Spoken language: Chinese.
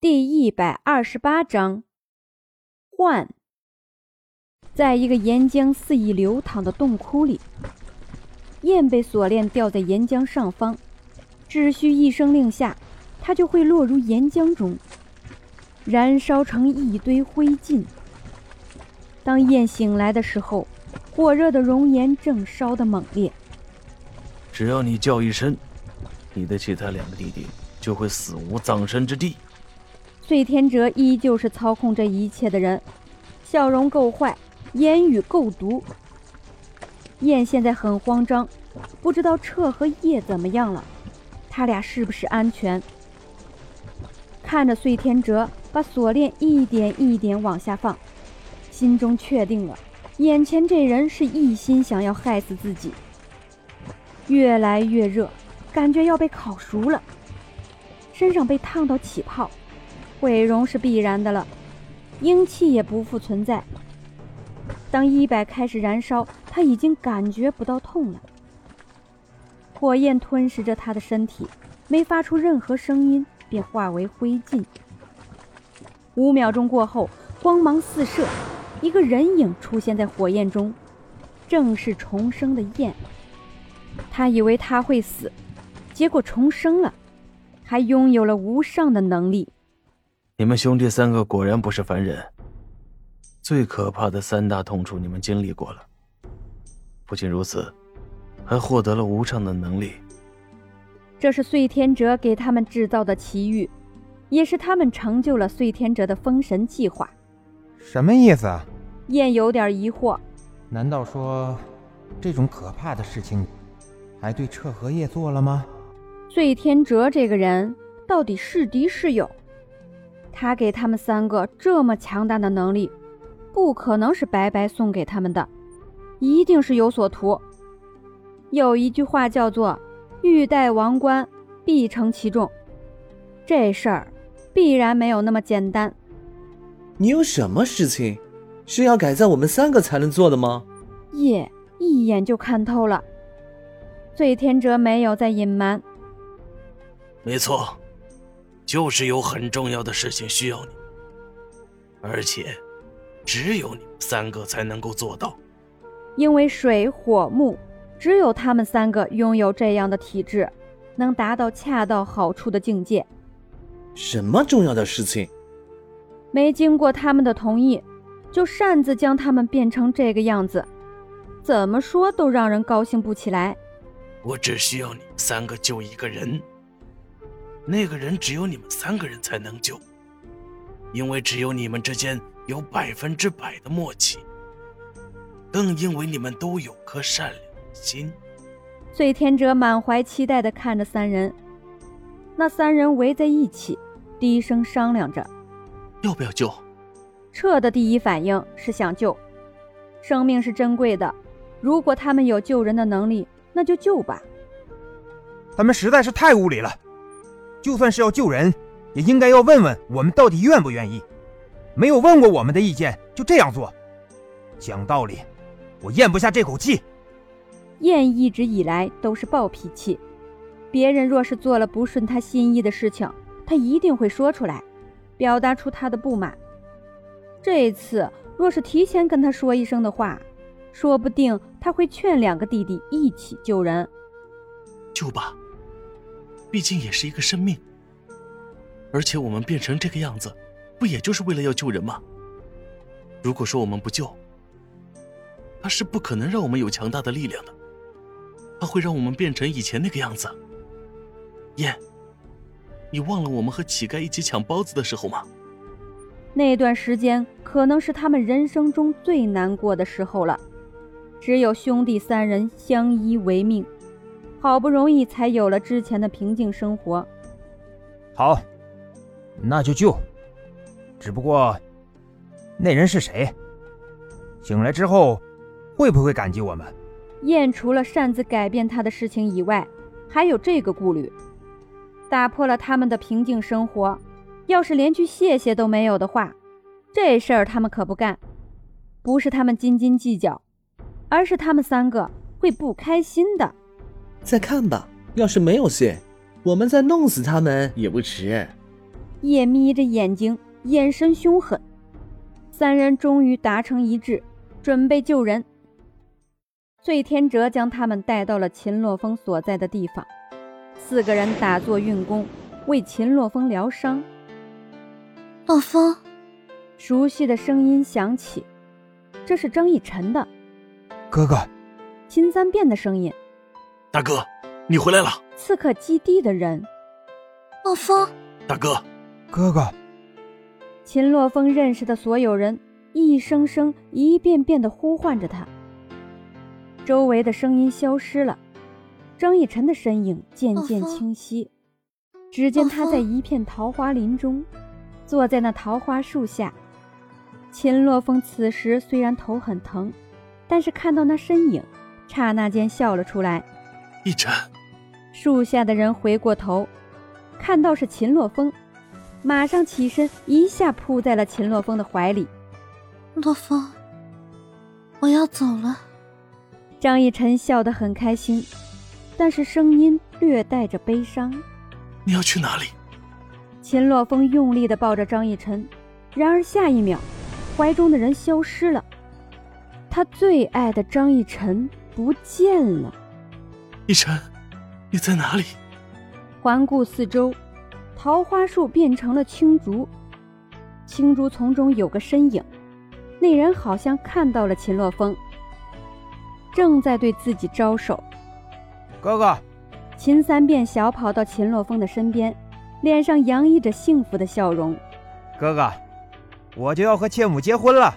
第一百二十八章，换。在一个岩浆肆意流淌的洞窟里，焰被锁链吊在岩浆上方，只需一声令下，它就会落入岩浆中，燃烧成一堆灰烬。当燕醒来的时候，火热的熔岩正烧得猛烈。只要你叫一声，你的其他两个弟弟就会死无葬身之地。碎天哲依旧是操控这一切的人，笑容够坏，言语够毒。燕现在很慌张，不知道彻和叶怎么样了，他俩是不是安全？看着碎天哲把锁链一点一点往下放，心中确定了，眼前这人是一心想要害死自己。越来越热，感觉要被烤熟了，身上被烫到起泡。毁容是必然的了，阴气也不复存在。当一百开始燃烧，他已经感觉不到痛了。火焰吞噬着他的身体，没发出任何声音，便化为灰烬。五秒钟过后，光芒四射，一个人影出现在火焰中，正是重生的焰。他以为他会死，结果重生了，还拥有了无上的能力。你们兄弟三个果然不是凡人，最可怕的三大痛处你们经历过了。不仅如此，还获得了无上的能力。这是碎天哲给他们制造的奇遇，也是他们成就了碎天哲的封神计划。什么意思？燕有点疑惑。难道说，这种可怕的事情，还对彻和叶做了吗？碎天哲这个人到底是敌是友？他给他们三个这么强大的能力，不可能是白白送给他们的，一定是有所图。有一句话叫做“欲戴王冠，必承其重”，这事儿必然没有那么简单。你有什么事情是要改在我们三个才能做的吗？叶一眼就看透了，醉天哲没有再隐瞒。没错。就是有很重要的事情需要你，而且只有你们三个才能够做到。因为水火木，只有他们三个拥有这样的体质，能达到恰到好处的境界。什么重要的事情？没经过他们的同意，就擅自将他们变成这个样子，怎么说都让人高兴不起来。我只需要你们三个救一个人。那个人只有你们三个人才能救，因为只有你们之间有百分之百的默契，更因为你们都有颗善良的心。醉天者满怀期待地看着三人，那三人围在一起，低声商量着，要不要救？彻的第一反应是想救，生命是珍贵的，如果他们有救人的能力，那就救吧。他们实在是太无理了。就算是要救人，也应该要问问我们到底愿不愿意。没有问过我们的意见，就这样做，讲道理，我咽不下这口气。燕一直以来都是暴脾气，别人若是做了不顺他心意的事情，他一定会说出来，表达出他的不满。这次若是提前跟他说一声的话，说不定他会劝两个弟弟一起救人。救吧。毕竟也是一个生命，而且我们变成这个样子，不也就是为了要救人吗？如果说我们不救，他是不可能让我们有强大的力量的，他会让我们变成以前那个样子。燕，你忘了我们和乞丐一起抢包子的时候吗？那段时间可能是他们人生中最难过的时候了，只有兄弟三人相依为命。好不容易才有了之前的平静生活。好，那就救。只不过，那人是谁？醒来之后，会不会感激我们？燕除了擅自改变他的事情以外，还有这个顾虑：打破了他们的平静生活。要是连句谢谢都没有的话，这事儿他们可不干。不是他们斤斤计较，而是他们三个会不开心的。再看吧，要是没有信，我们再弄死他们也不迟。夜眯着眼睛，眼神凶狠。三人终于达成一致，准备救人。醉天哲将他们带到了秦洛风所在的地方，四个人打坐运功，为秦洛风疗伤。洛风，熟悉的声音响起，这是张逸晨的哥哥。秦三变的声音，大哥，你回来了。刺客基地的人，洛风，大哥，哥哥。秦洛风认识的所有人，一声声、一遍遍地呼唤着他。周围的声音消失了，张逸晨的身影渐渐清晰。只见他在一片桃花林中，坐在那桃花树下。秦洛风此时虽然头很疼，但是看到那身影，刹那间笑了出来。逸晨，树下的人回过头，看到是秦洛风，马上起身，一下扑在了秦洛风的怀里。洛风，我要走了。张逸晨笑得很开心，但是声音略带着悲伤。你要去哪里？秦洛风用力地抱着张逸晨，然而下一秒，怀中的人消失了，他最爱的张逸晨不见了。逸晨，你在哪里？环顾四周，桃花树变成了青竹，青竹丛中有个身影，那人好像看到了秦洛风。正在对自己招手，哥哥，秦三便小跑到秦洛风的身边，脸上洋溢着幸福的笑容。哥哥，我就要和妾母结婚了。